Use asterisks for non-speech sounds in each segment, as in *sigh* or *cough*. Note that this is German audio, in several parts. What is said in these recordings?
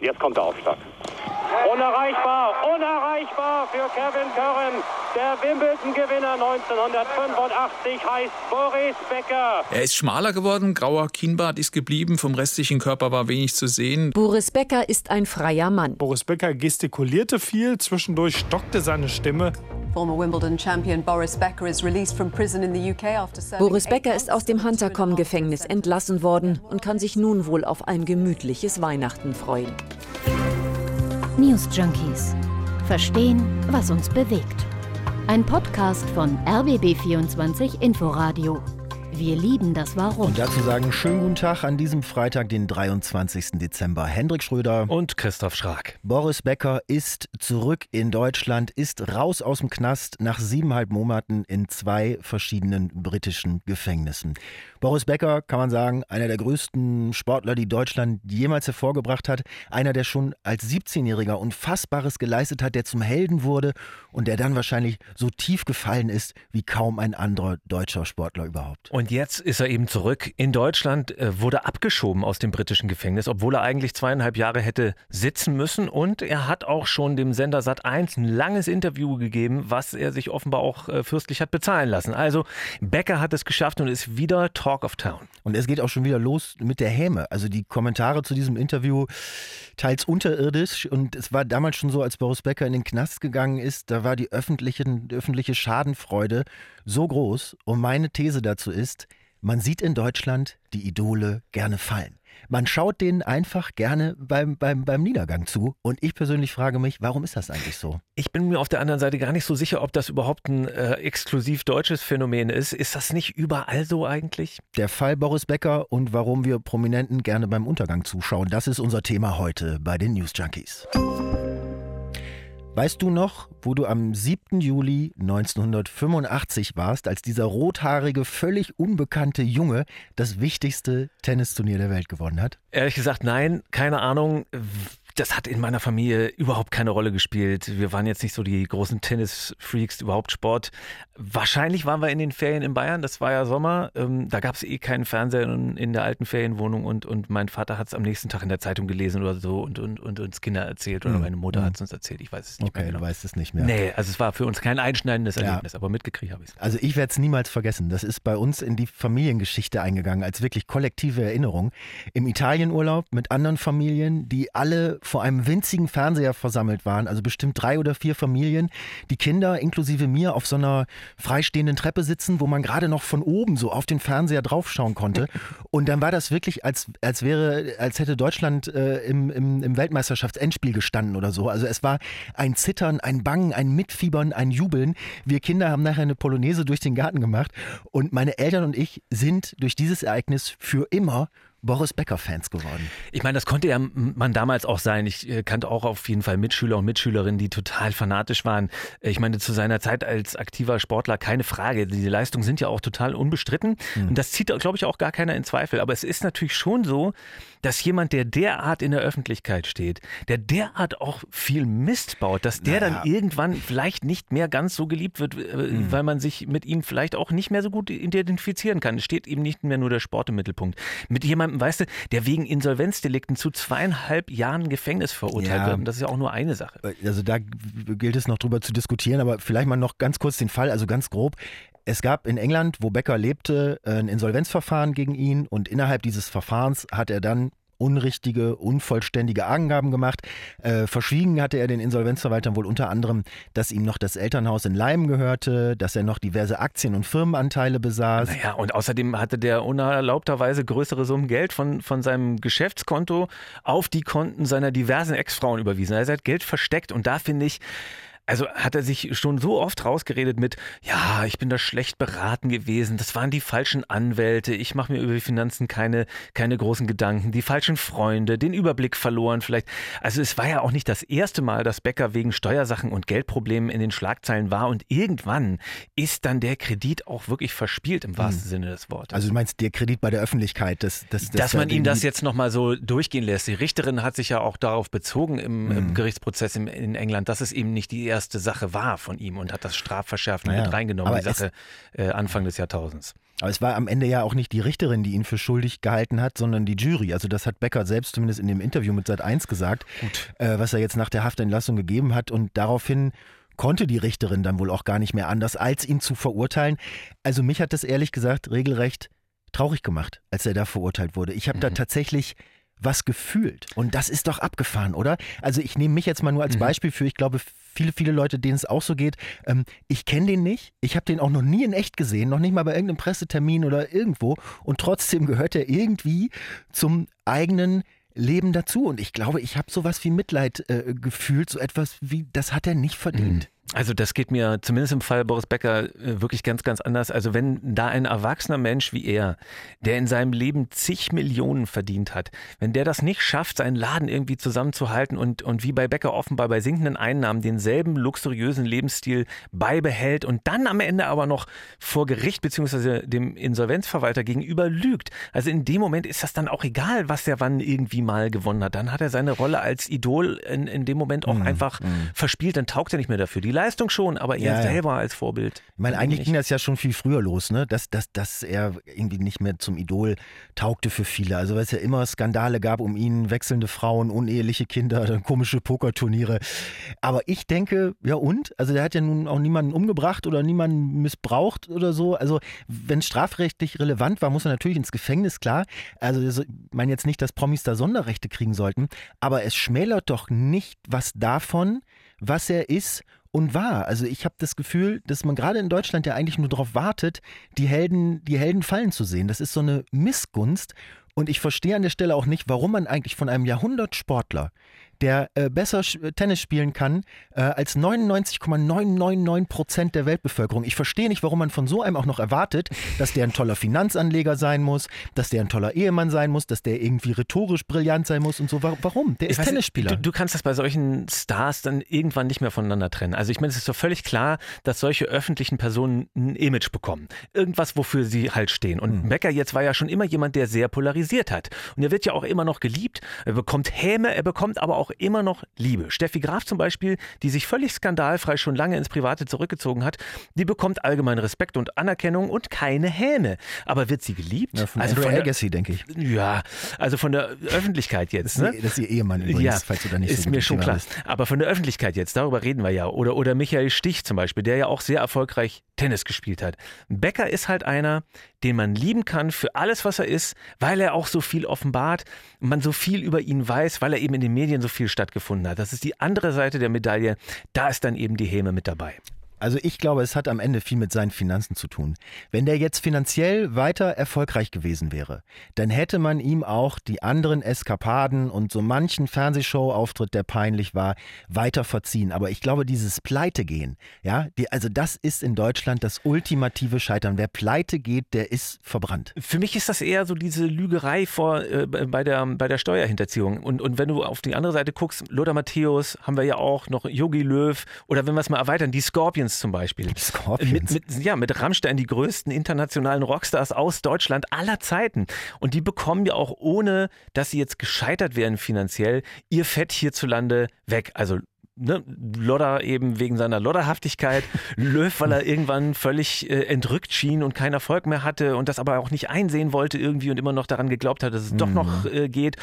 Jetzt kommt der Aufschlag. Unerreichbar, unerreichbar für Kevin Curran. Der Wimbledon-Gewinner 1985 heißt Boris Becker. Er ist schmaler geworden, grauer Kinnbart ist geblieben, vom restlichen Körper war wenig zu sehen. Boris Becker ist ein freier Mann. Boris Becker gestikulierte viel, zwischendurch stockte seine Stimme. Boris Becker ist aus dem Huntercom-Gefängnis entlassen worden und kann sich nun wohl auf ein gemütliches Weihnachten freuen. News Junkies. Verstehen, was uns bewegt. Ein Podcast von RBB24 Inforadio. Wir lieben das Warum. Und dazu sagen schönen guten Tag an diesem Freitag, den 23. Dezember. Hendrik Schröder und Christoph Schrag. Boris Becker ist zurück in Deutschland, ist raus aus dem Knast nach siebeneinhalb Monaten in zwei verschiedenen britischen Gefängnissen. Boris Becker, kann man sagen, einer der größten Sportler, die Deutschland jemals hervorgebracht hat. Einer, der schon als 17-Jähriger Unfassbares geleistet hat, der zum Helden wurde und der dann wahrscheinlich so tief gefallen ist wie kaum ein anderer deutscher Sportler überhaupt. Und jetzt ist er eben zurück in Deutschland, äh, wurde abgeschoben aus dem britischen Gefängnis, obwohl er eigentlich zweieinhalb Jahre hätte sitzen müssen. Und er hat auch schon dem Sender Sat1 ein langes Interview gegeben, was er sich offenbar auch äh, fürstlich hat bezahlen lassen. Also Becker hat es geschafft und ist wieder Talk of Town. Und es geht auch schon wieder los mit der Häme. Also die Kommentare zu diesem Interview teils unterirdisch. Und es war damals schon so, als Boris Becker in den Knast gegangen ist, da war die öffentliche, öffentliche Schadenfreude so groß. Und meine These dazu ist, man sieht in Deutschland die Idole gerne fallen. Man schaut denen einfach gerne beim, beim, beim Niedergang zu. Und ich persönlich frage mich, warum ist das eigentlich so? Ich bin mir auf der anderen Seite gar nicht so sicher, ob das überhaupt ein äh, exklusiv deutsches Phänomen ist. Ist das nicht überall so eigentlich? Der Fall Boris Becker und warum wir Prominenten gerne beim Untergang zuschauen, das ist unser Thema heute bei den News Junkies. Weißt du noch, wo du am 7. Juli 1985 warst, als dieser rothaarige, völlig unbekannte Junge das wichtigste Tennisturnier der Welt gewonnen hat? Ehrlich gesagt, nein, keine Ahnung das hat in meiner Familie überhaupt keine Rolle gespielt. Wir waren jetzt nicht so die großen Tennis-Freaks, überhaupt Sport. Wahrscheinlich waren wir in den Ferien in Bayern, das war ja Sommer. Ähm, da gab es eh keinen Fernseher in, in, der alten Ferienwohnung und, und mein Vater hat es am nächsten Tag in der Zeitung gelesen oder so und, und, und uns Kinder erzählt oder mhm. meine Mutter hat es uns erzählt. Ich weiß es nicht okay, mehr. Genau. du weißt es nicht mehr. Nee, also es war für uns kein einschneidendes Erlebnis, ja. aber mitgekriegt habe ich es. Also ich werde es niemals vergessen. Das ist bei uns in die Familiengeschichte eingegangen, als wirklich kollektive Erinnerung. Im Italienurlaub mit anderen Familien, die alle vor einem winzigen Fernseher versammelt waren, also bestimmt drei oder vier Familien, die Kinder inklusive mir auf so einer freistehenden Treppe sitzen, wo man gerade noch von oben so auf den Fernseher draufschauen konnte. Und dann war das wirklich, als, als wäre, als hätte Deutschland äh, im, im, im Weltmeisterschaftsendspiel gestanden oder so. Also es war ein Zittern, ein Bangen, ein Mitfiebern, ein Jubeln. Wir Kinder haben nachher eine Polonaise durch den Garten gemacht und meine Eltern und ich sind durch dieses Ereignis für immer Boris Becker-Fans geworden. Ich meine, das konnte ja man damals auch sein. Ich äh, kannte auch auf jeden Fall Mitschüler und Mitschülerinnen, die total fanatisch waren. Ich meine, zu seiner Zeit als aktiver Sportler keine Frage. Diese Leistungen sind ja auch total unbestritten. Mhm. Und das zieht, glaube ich, auch gar keiner in Zweifel. Aber es ist natürlich schon so, dass jemand, der derart in der Öffentlichkeit steht, der derart auch viel Mist baut, dass der naja. dann irgendwann vielleicht nicht mehr ganz so geliebt wird, mhm. weil man sich mit ihm vielleicht auch nicht mehr so gut identifizieren kann. Es steht eben nicht mehr nur der Sport im Mittelpunkt. Mit jemandem, weißt du, der wegen Insolvenzdelikten zu zweieinhalb Jahren Gefängnis verurteilt ja. wird. Das ist ja auch nur eine Sache. Also da gilt es noch drüber zu diskutieren, aber vielleicht mal noch ganz kurz den Fall, also ganz grob. Es gab in England, wo Becker lebte, ein Insolvenzverfahren gegen ihn und innerhalb dieses Verfahrens hat er dann unrichtige, unvollständige Angaben gemacht. Äh, verschwiegen hatte er den Insolvenzverwaltern wohl unter anderem, dass ihm noch das Elternhaus in Leim gehörte, dass er noch diverse Aktien und Firmenanteile besaß. Naja, und außerdem hatte der unerlaubterweise größere Summen Geld von, von seinem Geschäftskonto auf die Konten seiner diversen Ex-Frauen überwiesen. Er hat Geld versteckt und da finde ich, also hat er sich schon so oft rausgeredet mit, ja, ich bin da schlecht beraten gewesen, das waren die falschen Anwälte, ich mache mir über die Finanzen keine, keine großen Gedanken, die falschen Freunde, den Überblick verloren vielleicht. Also es war ja auch nicht das erste Mal, dass Becker wegen Steuersachen und Geldproblemen in den Schlagzeilen war und irgendwann ist dann der Kredit auch wirklich verspielt im wahrsten hm. Sinne des Wortes. Also du meinst der Kredit bei der Öffentlichkeit, dass, dass, dass man ihm das jetzt nochmal so durchgehen lässt. Die Richterin hat sich ja auch darauf bezogen im, hm. im Gerichtsprozess in, in England, dass es eben nicht die erste allererste Sache war von ihm und hat das Strafverschärfen Naja, mit reingenommen, die Sache äh, Anfang des Jahrtausends. Aber es war am Ende ja auch nicht die Richterin, die ihn für schuldig gehalten hat, sondern die Jury. Also das hat Becker selbst zumindest in dem Interview mit Sat 1 gesagt, äh, was er jetzt nach der Haftentlassung gegeben hat. Und daraufhin konnte die Richterin dann wohl auch gar nicht mehr anders, als ihn zu verurteilen. Also mich hat das ehrlich gesagt regelrecht traurig gemacht, als er da verurteilt wurde. Ich habe da tatsächlich was gefühlt. Und das ist doch abgefahren, oder? Also ich nehme mich jetzt mal nur als Beispiel für, ich glaube, viele, viele Leute, denen es auch so geht. Ähm, ich kenne den nicht. Ich habe den auch noch nie in echt gesehen, noch nicht mal bei irgendeinem Pressetermin oder irgendwo. Und trotzdem gehört er irgendwie zum eigenen Leben dazu. Und ich glaube, ich habe sowas wie Mitleid äh, gefühlt, so etwas wie, das hat er nicht verdient. Also das geht mir zumindest im Fall Boris Becker äh, wirklich ganz, ganz anders. Also wenn da ein erwachsener Mensch wie er, der in seinem Leben zig Millionen verdient hat, wenn der das nicht schafft, seinen Laden irgendwie zusammenzuhalten und, und wie bei Becker offenbar bei sinkenden Einnahmen denselben luxuriösen Lebensstil beibehält und dann am Ende aber noch vor Gericht beziehungsweise dem Insolvenzverwalter gegenüber lügt. Also in dem Moment ist das dann auch egal, was er wann irgendwie mal gewonnen hat. Dann hat er seine Rolle als Idol in, in dem Moment Mhm, auch einfach verspielt, dann taugt er nicht mehr dafür. Die Leistung schon, aber er Ja, selber als Vorbild. Ich meine, eigentlich ging das ja schon viel früher los, ne? Dass, dass, dass er irgendwie nicht mehr zum Idol taugte für viele. Also weil es ja immer Skandale gab um ihn, wechselnde Frauen, uneheliche Kinder, dann *laughs* komische Pokerturniere. Aber ich denke, ja und? Also der hat ja nun auch niemanden umgebracht oder niemanden missbraucht oder so. Also wenn es strafrechtlich relevant war, muss er natürlich ins Gefängnis, klar. Also das- ich meine jetzt nicht, dass Promis da Sonderrechte kriegen sollten, aber es schmälert doch nicht was davon, was er ist und war. Also ich habe das Gefühl, dass man gerade in Deutschland ja eigentlich nur darauf wartet, die Helden, die Helden fallen zu sehen. Das ist so eine Missgunst. Und ich verstehe an der Stelle auch nicht, warum man eigentlich von einem Jahrhundertsportler, der äh, besser sch- Tennis spielen kann äh, als 99,999 Prozent der Weltbevölkerung. Ich verstehe nicht, warum man von so einem auch noch erwartet, dass der ein toller Finanzanleger sein muss, dass der ein toller Ehemann sein muss, dass der irgendwie rhetorisch brillant sein muss und so. Wa- Warum? Der ist weiß Tennisspieler. Du, du kannst das bei solchen Stars dann irgendwann nicht mehr voneinander trennen. Also ich meine, es ist doch völlig klar, dass solche öffentlichen Personen ein Image bekommen. Irgendwas, wofür sie halt stehen. Und Hm. Becker jetzt war ja schon immer jemand, der sehr polarisiert hat. Und er wird ja auch immer noch geliebt. Er bekommt Häme, er bekommt aber auch immer noch Liebe. Steffi Graf zum Beispiel, die sich völlig skandalfrei schon lange ins Private zurückgezogen hat, die bekommt allgemein Respekt und Anerkennung und keine Häme. Aber wird sie geliebt? ja, von also Andrew von der, Agassi, denke ich. ja, also von der Öffentlichkeit jetzt. Das Ne? ist, ihr- das ist ihr Ehemann übrigens, ja, falls du da nicht ist so mir schon klar. bist. Aber von der Öffentlichkeit jetzt, darüber reden wir ja. Oder, oder Michael Stich zum Beispiel, der ja auch sehr erfolgreich Tennis gespielt hat. Becker ist halt einer, den man lieben kann für alles, was er ist, weil er auch so viel offenbart, man so viel über ihn weiß, weil er eben in den Medien so viel stattgefunden hat. Das ist die andere Seite der Medaille. Da ist dann eben die Häme mit dabei. Also ich glaube, es hat am Ende viel mit seinen Finanzen zu tun. Wenn der jetzt finanziell weiter erfolgreich gewesen wäre, dann hätte man ihm auch die anderen Eskapaden und so manchen Fernsehshow-Auftritt, der peinlich war, weiter verziehen. Aber ich glaube, dieses Pleitegehen, ja, die, also das ist in Deutschland das ultimative Scheitern. Wer pleite geht, der ist verbrannt. Für mich ist das eher so diese Lügerei vor, äh, bei, der, bei der Steuerhinterziehung. Und, und wenn du auf die andere Seite guckst, Lothar Matthäus haben wir ja auch, noch Yogi Löw oder wenn wir es mal erweitern, die Scorpions zum Beispiel. Scorpions. Mit, mit, ja, mit Rammstein die größten internationalen Rockstars aus Deutschland aller Zeiten. Und die bekommen ja auch, ohne dass sie jetzt gescheitert wären finanziell, ihr Fett hierzulande weg. Also Ne, Lodder eben wegen seiner Lodderhaftigkeit, *laughs* Löw, weil er irgendwann völlig äh, entrückt schien und keinen Erfolg mehr hatte und das aber auch nicht einsehen wollte irgendwie und immer noch daran geglaubt hat, dass es doch noch äh, geht.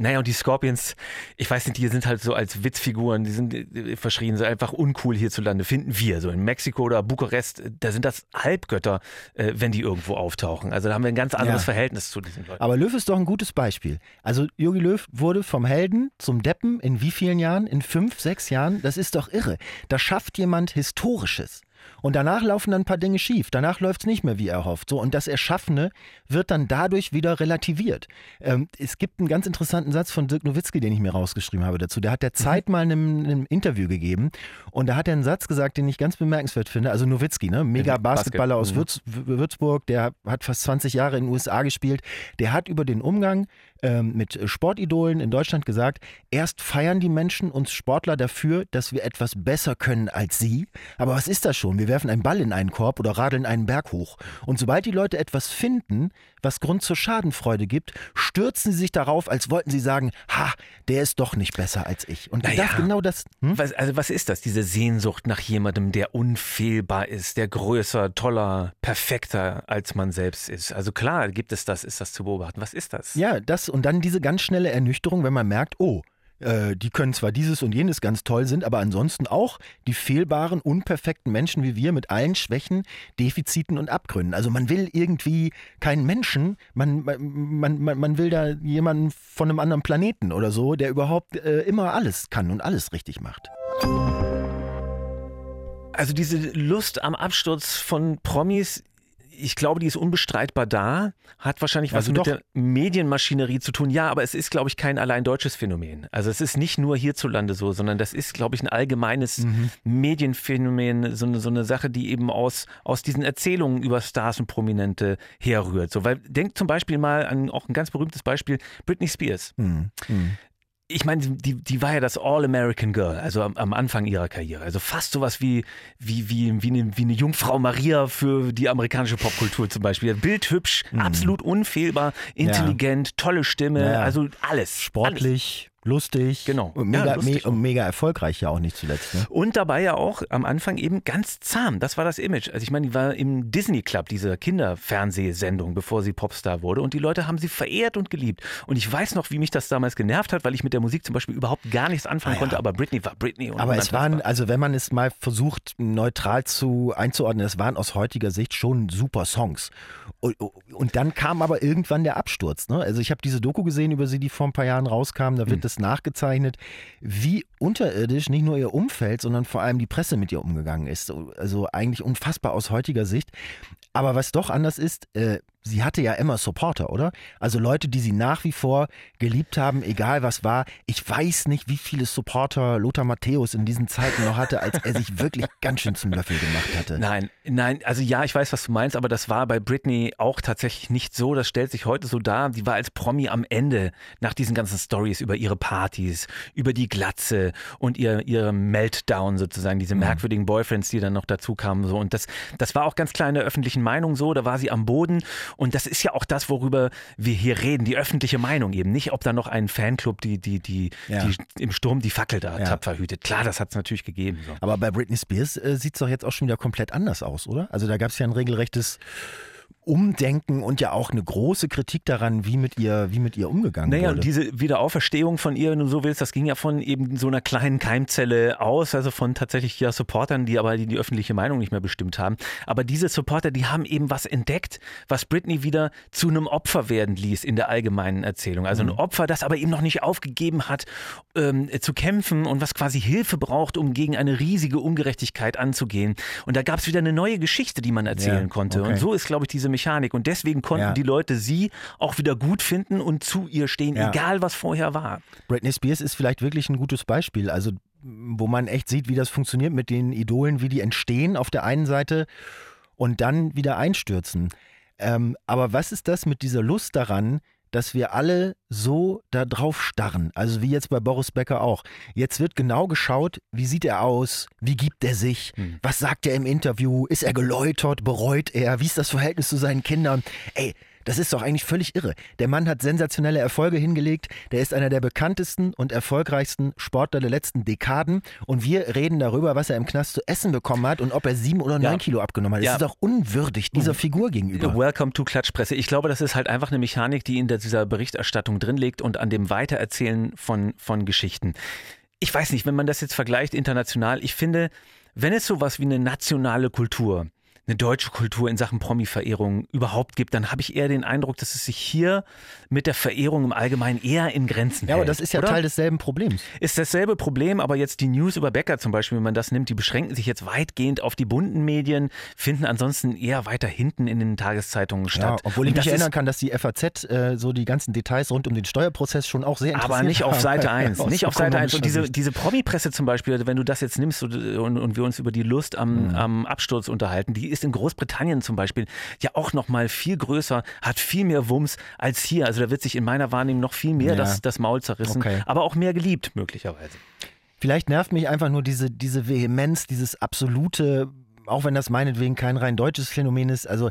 Naja, und die Scorpions, ich weiß nicht, die sind halt so als Witzfiguren, die sind äh, verschrien, sind einfach uncool hierzulande, finden wir. So in Mexiko oder Bukarest, da sind das Halbgötter, äh, wenn die irgendwo auftauchen. Also da haben wir ein ganz anderes Ja. Verhältnis zu diesen Leuten. Aber Löw ist doch ein gutes Beispiel. Also Jogi Löw wurde vom Helden zum Deppen in wie vielen Jahren? In fünf, sechs Jahren? Das ist doch irre. Da schafft jemand Historisches. Und danach laufen dann ein paar Dinge schief. Danach läuft es nicht mehr, wie er hofft. So, und das Erschaffene wird dann dadurch wieder relativiert. Ähm, es gibt einen ganz interessanten Satz von Dirk Nowitzki, den ich mir rausgeschrieben habe dazu. Der hat der Zeit mal in einem, in einem Interview gegeben. Und da hat er einen Satz gesagt, den ich ganz bemerkenswert finde. Also Nowitzki, ne? mega Mhm, Basketballer aus Basket, Würz, Würzburg, der hat fast 20 Jahre in den USA gespielt. Der hat über den Umgang ähm, mit Sportidolen in Deutschland gesagt, erst feiern die Menschen uns Sportler dafür, dass wir etwas besser können als sie. Aber was ist das schon? Wir werfen einen Ball in einen Korb oder radeln einen Berg hoch. Und sobald die Leute etwas finden, was Grund zur Schadenfreude gibt, stürzen sie sich darauf, als wollten sie sagen, ha, der ist doch nicht besser als ich. Und Naja. das genau das. Hm? Was, also was ist das, diese Sehnsucht nach jemandem, der unfehlbar ist, der größer, toller, perfekter als man selbst ist? Also klar gibt es das, ist das zu beobachten. Was ist das? Ja, das und dann diese ganz schnelle Ernüchterung, wenn man merkt, oh, äh, die können zwar dieses und jenes ganz toll sind, aber ansonsten auch die fehlbaren, unperfekten Menschen wie wir mit allen Schwächen, Defiziten und Abgründen. Also man will irgendwie keinen Menschen, man, man, man, man will da jemanden von einem anderen Planeten oder so, der überhaupt äh, immer alles kann und alles richtig macht. Also diese Lust am Absturz von Promis, ich glaube, die ist unbestreitbar da, hat wahrscheinlich was Also mit doch. der Medienmaschinerie zu tun. Ja, aber es ist, glaube ich, kein allein deutsches Phänomen. Also es ist nicht nur hierzulande so, sondern das ist, glaube ich, ein allgemeines Mhm. Medienphänomen, so eine, so eine Sache, die eben aus, aus diesen Erzählungen über Stars und Prominente herrührt. So, weil denkt zum Beispiel mal an auch ein ganz berühmtes Beispiel, Britney Spears. Hm, hm. Ich meine, die, die war ja das All-American Girl, also am, am Anfang ihrer Karriere. Also fast sowas wie, wie, wie, wie, eine, wie eine Jungfrau Maria für die amerikanische Popkultur zum Beispiel. Bildhübsch, absolut unfehlbar, intelligent, tolle Stimme, Ja, ja. also alles. Sportlich, lustig. Genau. Und Ja, mega, lustig me und mega erfolgreich ja auch nicht zuletzt. Ne? Und dabei ja auch am Anfang eben ganz zahm. Das war das Image. Also ich meine, die war im Disney Club, diese Kinderfernsehsendung, bevor sie Popstar wurde. Und die Leute haben sie verehrt und geliebt. Und ich weiß noch, wie mich das damals genervt hat, weil ich mit der Musik zum Beispiel überhaupt gar nichts anfangen Ah ja. konnte. Aber Britney war Britney. Und Aber es waren, also wenn man es mal versucht, neutral zu einzuordnen, es waren aus heutiger Sicht schon super Songs. Und, und dann kam aber irgendwann der Absturz. Ne? Also ich habe diese Doku gesehen über sie, die vor ein paar Jahren rauskam, da wird Mhm. das nachgezeichnet, wie unterirdisch nicht nur ihr Umfeld, sondern vor allem die Presse mit ihr umgegangen ist. Also eigentlich unfassbar aus heutiger Sicht. Aber was doch anders ist, äh, sie hatte ja immer Supporter, oder? Also Leute, die sie nach wie vor geliebt haben, egal was war. Ich weiß nicht, wie viele Supporter Lothar Matthäus in diesen Zeiten noch hatte, als er sich *laughs* wirklich ganz schön zum Löffel gemacht hatte. Nein, nein, also ja, ich weiß, was du meinst, aber das war bei Britney auch tatsächlich nicht so. Das stellt sich heute so dar. Die war als Promi am Ende nach diesen ganzen Stories über ihre Partys, über die Glatze und ihr, ihre Meltdown sozusagen, diese merkwürdigen Boyfriends, die dann noch dazu kamen. So. Und das, das war auch ganz klar in der öffentlichen Meinung so. Da war sie am Boden. Und das ist ja auch das, worüber wir hier reden, die öffentliche Meinung eben. Nicht, ob da noch ein Fanclub, die, die, die, Ja. die im Sturm die Fackel da Ja. tapfer hütet. Klar, das hat es natürlich gegeben. So. Aber bei Britney Spears äh, sieht es doch jetzt auch schon wieder komplett anders aus, oder? Also da gab es ja ein regelrechtes Umdenken und ja auch eine große Kritik daran, wie mit ihr, wie mit ihr umgegangen Naja, wurde. und diese Wiederauferstehung von ihr, wenn du so willst, das ging ja von eben so einer kleinen Keimzelle aus, also von tatsächlich ja Supportern, die aber die, die öffentliche Meinung nicht mehr bestimmt haben. Aber diese Supporter, die haben eben was entdeckt, was Britney wieder zu einem Opfer werden ließ in der allgemeinen Erzählung. Also Mhm. ein Opfer, das aber eben noch nicht aufgegeben hat, ähm, zu kämpfen und was quasi Hilfe braucht, um gegen eine riesige Ungerechtigkeit anzugehen. Und da gab es wieder eine neue Geschichte, die man erzählen Ja, konnte. okay. Und so ist, glaube ich, diese Mechanik. Und deswegen konnten Ja. die Leute sie auch wieder gut finden und zu ihr stehen, Ja. egal was vorher war. Britney Spears ist vielleicht wirklich ein gutes Beispiel. Also, wo man echt sieht, wie das funktioniert mit den Idolen, wie die entstehen auf der einen Seite und dann wieder einstürzen. Ähm, aber was ist das mit dieser Lust daran, dass wir alle so da drauf starren? Also wie jetzt bei Boris Becker auch. Jetzt wird genau geschaut, wie sieht er aus, wie gibt er sich, was sagt er im Interview, ist er geläutert, bereut er, wie ist das Verhältnis zu seinen Kindern? Ey, das ist doch eigentlich völlig irre. Der Mann hat sensationelle Erfolge hingelegt. Der ist einer der bekanntesten und erfolgreichsten Sportler der letzten Dekaden. Und wir reden darüber, was er im Knast zu essen bekommen hat und ob er sieben oder neun Ja. Kilo abgenommen hat. Das Ja. ist doch unwürdig dieser Figur gegenüber. Welcome to Klatschpresse. Ich glaube, das ist halt einfach eine Mechanik, die in dieser Berichterstattung drin liegt und an dem Weitererzählen von, von Geschichten. Ich weiß nicht, wenn man das jetzt vergleicht international, ich finde, wenn es sowas wie eine nationale Kultur, eine deutsche Kultur in Sachen Promi-Verehrung überhaupt gibt, dann habe ich eher den Eindruck, dass es sich hier mit der Verehrung im Allgemeinen eher in Grenzen Ja, aber hält. das ist ja oder? Teil desselben Problems. ist dasselbe Problem, aber jetzt die News über Becker zum Beispiel, wenn man das nimmt, die beschränken sich jetzt weitgehend auf die bunten Medien, finden ansonsten eher weiter hinten in den Tageszeitungen Ja, statt. obwohl ich mich erinnern kann, dass die FAZ äh, so die ganzen Details rund um den Steuerprozess schon auch sehr interessiert aber *laughs* nicht auf. Seite 1. Aus nicht auf Seite 1. Und diese, diese Promi-Presse zum Beispiel, wenn du das jetzt nimmst und, und, und wir uns über die Lust am, Mhm. am Absturz unterhalten, die ist in Großbritannien zum Beispiel ja auch noch mal viel größer, hat viel mehr Wumms als hier. Also da wird sich in meiner Wahrnehmung noch viel mehr Ja. das, das Maul zerrissen, Okay. aber auch mehr geliebt möglicherweise. Vielleicht nervt mich einfach nur diese, diese Vehemenz, dieses absolute, auch wenn das meinetwegen kein rein deutsches Phänomen ist, also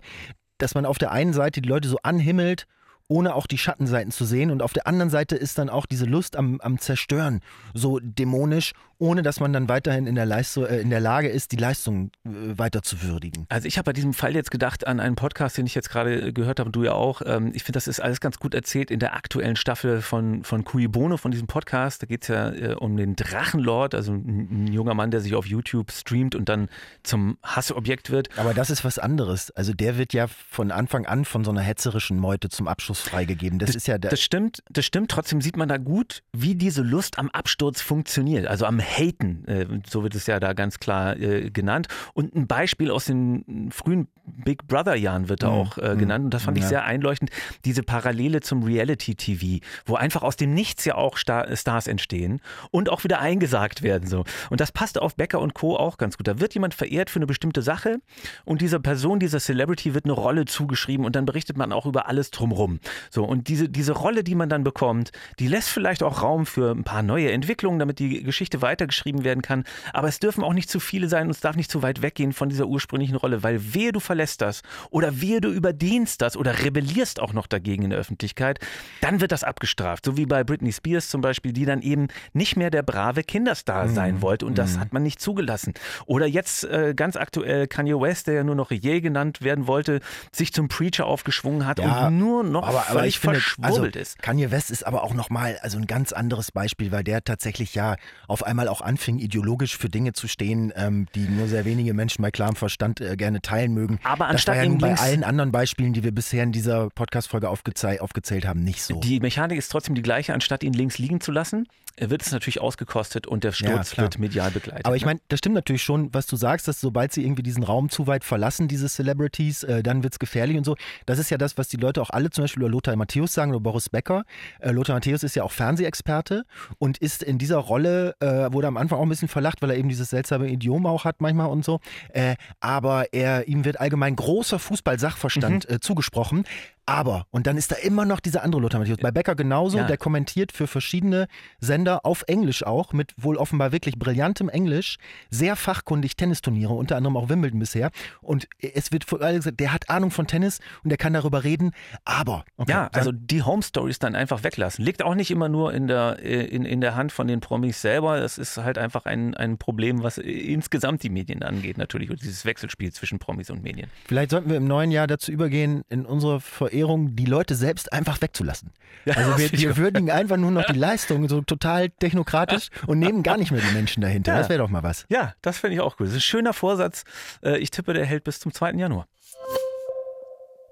dass man auf der einen Seite die Leute so anhimmelt, ohne auch die Schattenseiten zu sehen und auf der anderen Seite ist dann auch diese Lust am, am Zerstören so dämonisch, ohne dass man dann weiterhin in der, Leistung, äh, in der Lage ist, die Leistung äh, weiter zu würdigen. Also ich habe bei diesem Fall jetzt gedacht an einen Podcast, den ich jetzt gerade äh, gehört habe und du ja auch. Ähm, Ich finde, das ist alles ganz gut erzählt in der aktuellen Staffel von, von Cui Bono, von diesem Podcast. Da geht es ja äh, um den Drachenlord, also ein, ein junger Mann, der sich auf YouTube streamt und dann zum Hassobjekt wird. Aber das ist was anderes. Also der wird ja von Anfang an von so einer hetzerischen Meute zum Abschluss freigegeben. Das, ist ja Das stimmt, das stimmt. Trotzdem sieht man da gut, wie diese Lust am Absturz funktioniert. Also am Haten, äh, so wird es ja da ganz klar äh, genannt. Und ein Beispiel aus den frühen Big Brother Jahren wird da Mhm. auch äh, genannt. Und das fand ich Ja. sehr einleuchtend. Diese Parallele zum Reality-TV, wo einfach aus dem Nichts ja auch Star Stars entstehen und auch wieder eingesagt werden. So. Und das passt auf Becker und Co. auch ganz gut. Da wird jemand verehrt für eine bestimmte Sache und dieser Person, dieser Celebrity wird eine Rolle zugeschrieben und dann berichtet man auch über alles drumrum. So, und diese, diese Rolle, die man dann bekommt, die lässt vielleicht auch Raum für ein paar neue Entwicklungen, damit die Geschichte weitergeschrieben werden kann. Aber es dürfen auch nicht zu viele sein und es darf nicht zu weit weggehen von dieser ursprünglichen Rolle, weil wehe du verlässt das oder wehe du überdehnst das oder rebellierst auch noch dagegen in der Öffentlichkeit, dann wird das abgestraft. So wie bei Britney Spears zum Beispiel, die dann eben nicht mehr der brave Kinderstar sein wollte und das hat man nicht zugelassen. Oder jetzt äh, ganz aktuell Kanye West, der ja nur noch Ye genannt werden wollte, sich zum Preacher aufgeschwungen hat Ja, und nur noch aber, aber ich finde, also, ist. Kanye West ist aber auch nochmal also ein ganz anderes Beispiel, weil der tatsächlich ja auf einmal auch anfing, ideologisch für Dinge zu stehen, ähm, die nur sehr wenige Menschen bei klarem Verstand äh, gerne teilen mögen. Aber das anstatt war ja nun bei allen anderen Beispielen, die wir bisher in dieser Podcast-Folge aufgezählt, aufgezählt haben, nicht so. Die Mechanik ist trotzdem die gleiche, anstatt ihn links liegen zu lassen, wird es natürlich ausgekostet und der Sturz klar. wird medial begleitet. Aber ich ne? meine, das stimmt natürlich schon, was du sagst, dass sobald sie irgendwie diesen Raum zu weit verlassen, diese Celebrities, äh, dann wird's gefährlich und so. Das ist ja das, was die Leute auch alle zum Beispiel über Lothar Matthäus sagen oder Boris Becker. Äh, Lothar Matthäus ist ja auch Fernsehexperte und ist in dieser Rolle, äh, wurde am Anfang auch ein bisschen verlacht, weil er eben dieses seltsame Idiom auch hat manchmal und so. Äh, aber er, ihm wird allgemein großer Fußball-Sachverstand Mhm. äh, zugesprochen. Aber, und dann ist da immer noch dieser andere Lothar Matthäus. Bei Becker genauso, Ja. der kommentiert für verschiedene Sender auf Englisch auch, mit wohl offenbar wirklich brillantem Englisch, sehr fachkundig Tennisturniere, unter anderem auch Wimbledon bisher. Und es wird vor allem gesagt, der hat Ahnung von Tennis und der kann darüber reden, aber. Okay, Ja, also die Home Stories dann einfach weglassen. Liegt auch nicht immer nur in der, äh, in, in der Hand von den Promis selber. Das ist halt einfach ein, ein Problem, was äh, insgesamt die Medien angeht, natürlich. Und dieses Wechselspiel zwischen Promis und Medien. Vielleicht sollten wir im neuen Jahr dazu übergehen, in unserer Verehrung die Leute selbst einfach wegzulassen. Also wir, wir würdigen einfach nur noch die Leistung, so total technokratisch und nehmen gar nicht mehr die Menschen dahinter. Ja. Das wäre doch mal was. Ja, das finde ich auch gut. Das ist ein schöner Vorsatz. Äh, Ich tippe, der hält bis zum 2. Januar.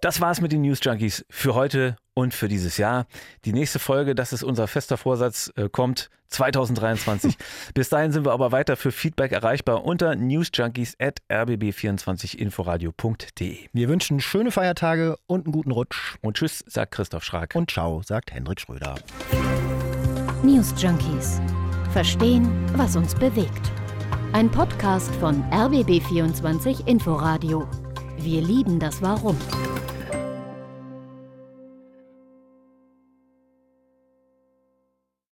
Das war's mit den News Junkies für heute und für dieses Jahr. Die nächste Folge, das ist unser fester Vorsatz, äh, kommt 2023. *laughs* Bis dahin sind wir aber weiter für Feedback erreichbar unter newsjunkies.rbb24inforadio.de. Wir wünschen schöne Feiertage und einen guten Rutsch. Und tschüss, sagt Christoph Schrag. Und ciao, sagt Hendrik Schröder. News Junkies. Verstehen, was uns bewegt. Ein Podcast von RBB24 Inforadio. Wir lieben das Warum.